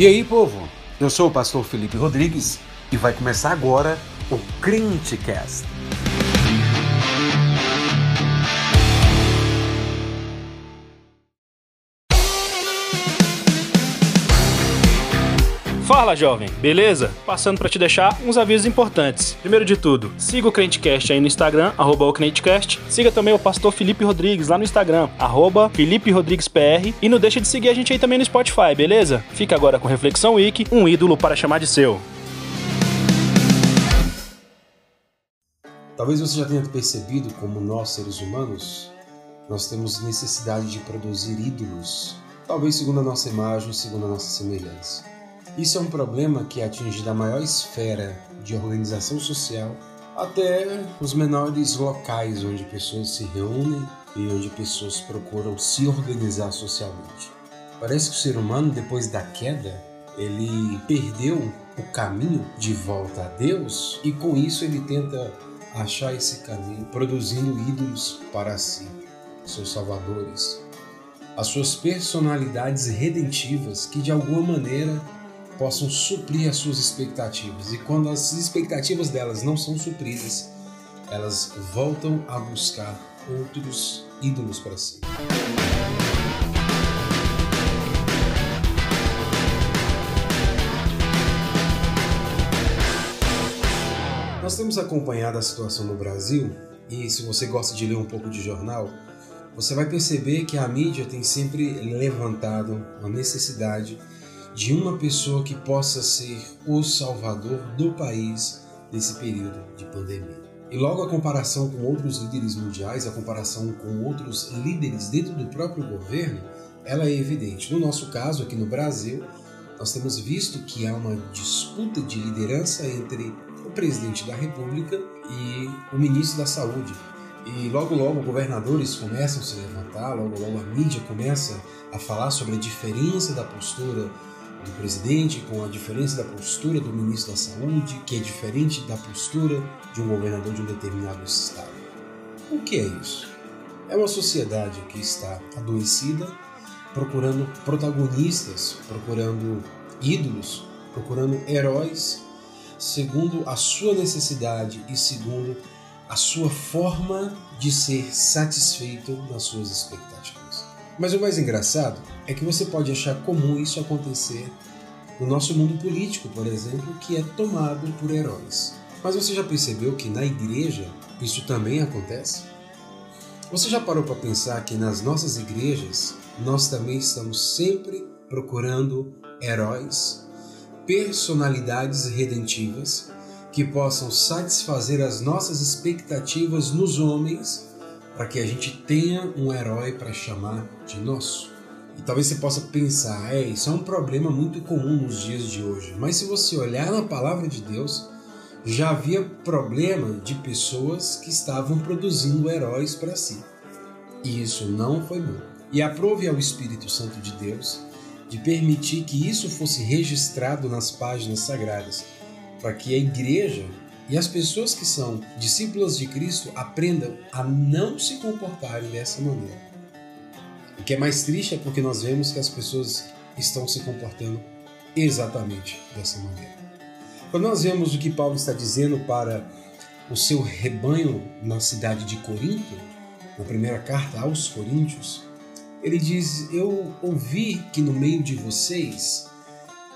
E aí, povo? Eu sou o pastor Felipe Rodrigues e vai começar agora o Crentecast. Fala, jovem, beleza? Passando para te deixar uns avisos importantes. Primeiro de tudo, siga o Crentecast aí no Instagram, arroba o Crentecast. Siga também o pastor Felipe Rodrigues lá no Instagram, arroba Felipe Rodrigues PR. E não deixa de seguir a gente aí também no Spotify, beleza? Fica agora com Reflexão Wiki, um ídolo para chamar de seu. Talvez você já tenha percebido como nós, seres humanos, nós temos necessidade de produzir ídolos, talvez segundo a nossa imagem, segundo a nossa semelhança. Isso é um problema que atinge da maior esfera de organização social até os menores locais onde pessoas se reúnem e onde pessoas procuram se organizar socialmente. Parece que o ser humano, depois da queda, ele perdeu o caminho de volta a Deus e com isso ele tenta achar esse caminho, produzindo ídolos para si, seus salvadores, as suas personalidades redentivas que de alguma maneira possam suprir as suas expectativas. E quando as expectativas delas não são supridas, elas voltam a buscar outros ídolos para si. Nós temos acompanhado a situação no Brasil e se você gosta de ler um pouco de jornal, você vai perceber que a mídia tem sempre levantado a necessidade de uma pessoa que possa ser o salvador do país nesse período de pandemia. E logo a comparação com outros líderes mundiais, a comparação com outros líderes dentro do próprio governo, ela é evidente. No nosso caso, aqui no Brasil, nós temos visto que há uma disputa de liderança entre o presidente da República e o ministro da Saúde. E logo logo governadores começam a se levantar, logo logo a mídia começa a falar sobre a diferença da postura do presidente, com a diferença da postura do ministro da Saúde, que é diferente da postura de um governador de um determinado estado. O que é isso? É uma sociedade que está adoecida, procurando protagonistas, procurando ídolos, procurando heróis, segundo a sua necessidade e segundo a sua forma de ser satisfeito nas suas expectativas. Mas o mais engraçado é que você pode achar comum isso acontecer no nosso mundo político, por exemplo, que é tomado por heróis. Mas você já percebeu que na igreja isso também acontece? Você já parou para pensar que nas nossas igrejas nós também estamos sempre procurando heróis, personalidades redentivas que possam satisfazer as nossas expectativas nos homens para que a gente tenha um herói para chamar de nosso. E talvez você possa pensar, é, isso é um problema muito comum nos dias de hoje. Mas se você olhar na palavra de Deus, já havia problema de pessoas que estavam produzindo heróis para si. E isso não foi bom. E aprove ao Espírito Santo de Deus de permitir que isso fosse registrado nas páginas sagradas, para que a igreja e as pessoas que são discípulas de Cristo aprendam a não se comportarem dessa maneira. Que é mais triste é porque nós vemos que as pessoas estão se comportando exatamente dessa maneira. Quando nós vemos o que Paulo está dizendo para o seu rebanho na cidade de Corinto, na primeira carta aos Coríntios, ele diz: Eu ouvi que no meio de vocês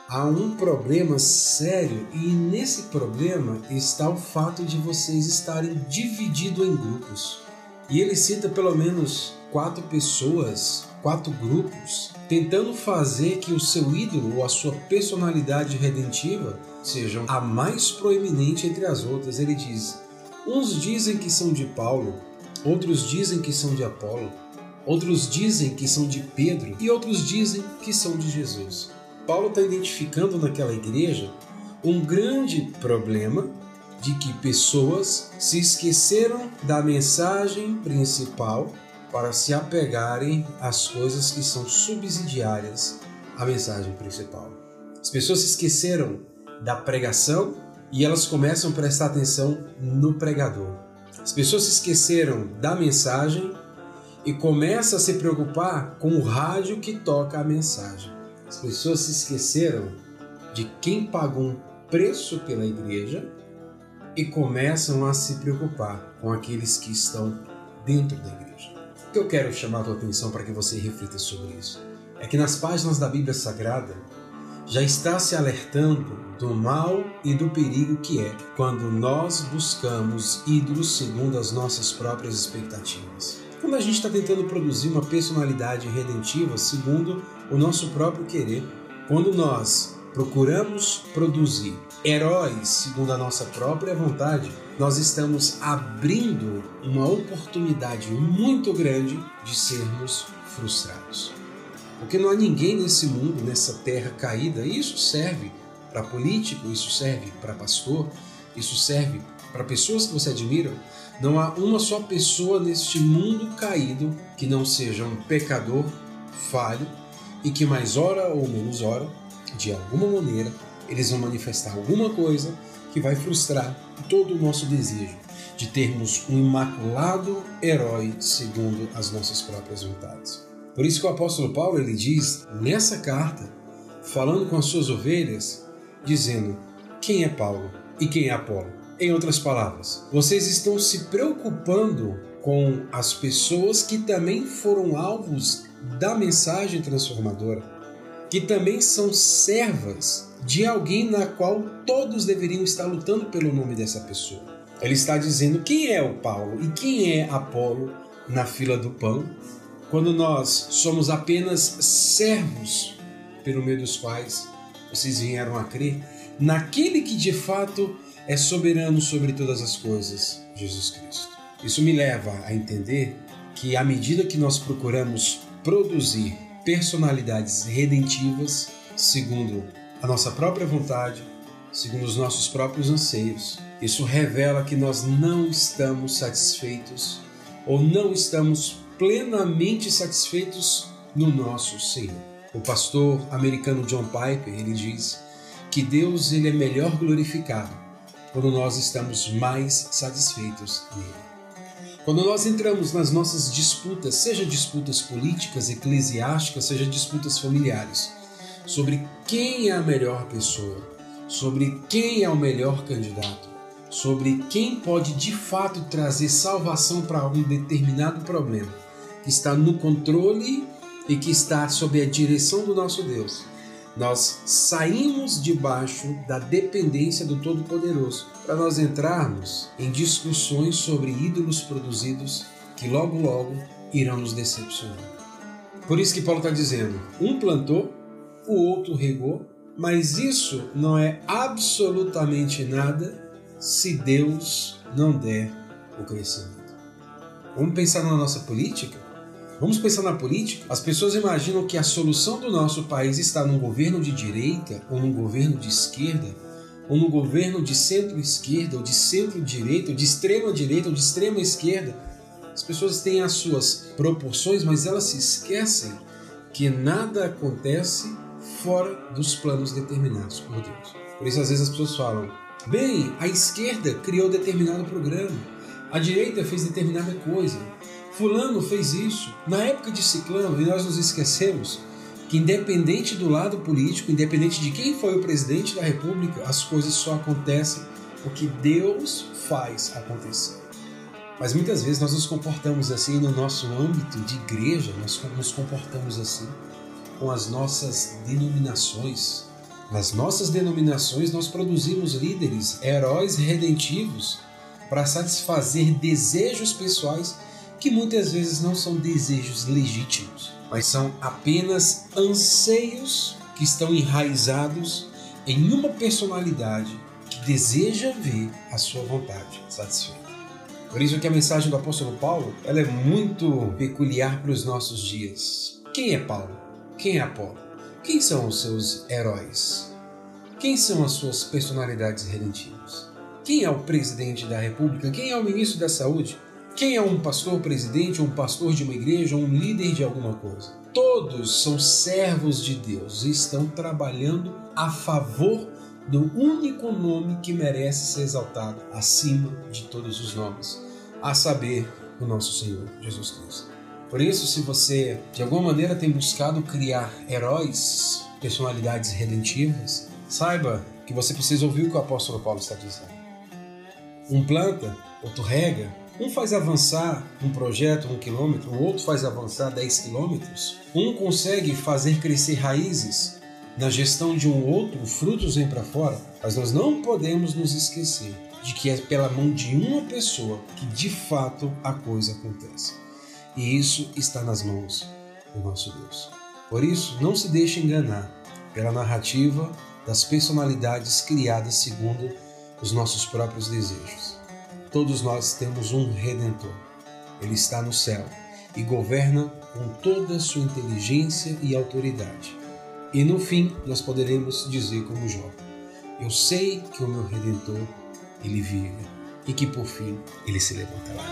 há um problema sério e nesse problema está o fato de vocês estarem divididos em grupos. E ele cita pelo menos quatro pessoas, quatro grupos, tentando fazer que o seu ídolo ou a sua personalidade redentiva sejam a mais proeminente entre as outras. Ele diz: uns dizem que são de Paulo, outros dizem que são de Apolo, outros dizem que são de Pedro e outros dizem que são de Jesus. Paulo está identificando naquela igreja um grande problema de que pessoas se esqueceram da mensagem principal para se apegarem às coisas que são subsidiárias à mensagem principal. As pessoas se esqueceram da pregação e elas começam a prestar atenção no pregador. As pessoas se esqueceram da mensagem e começam a se preocupar com o rádio que toca a mensagem. As pessoas se esqueceram de quem pagou um preço pela igreja e começam a se preocupar com aqueles que estão dentro da igreja. Que eu quero chamar a tua atenção para que você reflita sobre isso é que nas páginas da Bíblia Sagrada já está se alertando do mal e do perigo que é quando nós buscamos ídolos segundo as nossas próprias expectativas. Quando a gente está tentando produzir uma personalidade redentiva segundo o nosso próprio querer, quando nós procuramos produzir heróis segundo a nossa própria vontade, nós estamos abrindo uma oportunidade muito grande de sermos frustrados. Porque não há ninguém nesse mundo, nessa terra caída, e isso serve para político, isso serve para pastor, isso serve para pessoas que você admira. Não há uma só pessoa neste mundo caído que não seja um pecador falho e que mais hora ou menos hora, de alguma maneira, eles vão manifestar alguma coisa que vai frustrar todo o nosso desejo de termos um imaculado herói segundo as nossas próprias vontades. Por isso que o apóstolo Paulo ele diz nessa carta, falando com as suas ovelhas, dizendo: quem é Paulo e quem é Apolo? Em outras palavras, vocês estão se preocupando com as pessoas que também foram alvos da mensagem transformadora, que também são servas de alguém na qual todos deveriam estar lutando pelo nome dessa pessoa. Ele está dizendo quem é o Paulo e quem é Apolo na fila do pão, quando nós somos apenas servos pelo meio dos quais vocês vieram a crer naquele que de fato é soberano sobre todas as coisas, Jesus Cristo. Isso me leva a entender que à medida que nós procuramos produzir personalidades redentivas segundo a nossa própria vontade, segundo os nossos próprios anseios, isso revela que nós não estamos satisfeitos ou não estamos plenamente satisfeitos no nosso Senhor. O pastor americano John Piper, ele diz que Deus ele é melhor glorificado quando nós estamos mais satisfeitos nele. Quando nós entramos nas nossas disputas, seja disputas políticas, eclesiásticas, seja disputas familiares, sobre quem é a melhor pessoa, sobre quem é o melhor candidato, sobre quem pode de fato trazer salvação para um determinado problema, que está no controle e que está sob a direção do nosso Deus. Nós saímos debaixo da dependência do Todo-Poderoso para nós entrarmos em discussões sobre ídolos produzidos que logo logo irão nos decepcionar. Por isso que Paulo está dizendo: um plantou, o outro regou, mas isso não é absolutamente nada se Deus não der o crescimento. Vamos pensar na nossa política? Vamos pensar na política? As pessoas imaginam que a solução do nosso país está num governo de direita, ou num governo de esquerda, ou num governo de centro-esquerda, ou de centro-direita, ou de extrema-direita, ou de extrema-esquerda. As pessoas têm as suas proporções, mas elas se esquecem que nada acontece fora dos planos determinados por Deus. Por isso, às vezes, as pessoas falam: bem, a esquerda criou determinado programa, a direita fez determinada coisa. Fulano fez isso na época de Ciclano e nós nos esquecemos que, independente do lado político, independente de quem foi o presidente da República, as coisas só acontecem porque Deus faz acontecer. Mas muitas vezes nós nos comportamos assim no nosso âmbito de igreja, nós nos comportamos assim com as nossas denominações. Nas nossas denominações, nós produzimos líderes, heróis redentivos para satisfazer desejos pessoais que muitas vezes não são desejos legítimos, mas são apenas anseios que estão enraizados em uma personalidade que deseja ver a sua vontade satisfeita. Por isso que a mensagem do apóstolo Paulo ela é muito peculiar para os nossos dias. Quem é Paulo? Quem é Apolo? Quem são os seus heróis? Quem são as suas personalidades redentivas? Quem é o presidente da República? Quem é o ministro da Saúde? Quem é um pastor presidente, um pastor de uma igreja, um líder de alguma coisa? Todos são servos de Deus e estão trabalhando a favor do único nome que merece ser exaltado acima de todos os nomes, a saber, o nosso Senhor Jesus Cristo. Por isso, se você de alguma maneira tem buscado criar heróis personalidades redentivas, saiba que você precisa ouvir o que o apóstolo Paulo está dizendo. Um planta, outro rega, um faz avançar um projeto um quilômetro, o outro faz avançar 10 quilômetros. Um consegue fazer crescer raízes. Na gestão de um outro, frutos vêm para fora. Mas nós não podemos nos esquecer de que é pela mão de uma pessoa que de fato a coisa acontece. E isso está nas mãos do nosso Deus. Por isso, não se deixe enganar pela narrativa das personalidades criadas segundo os nossos próprios desejos. Todos nós temos um redentor. Ele está no céu e governa com toda a sua inteligência e autoridade. E no fim, nós poderemos dizer como Jó: Eu sei que o meu redentor ele vive e que por fim ele se levantará.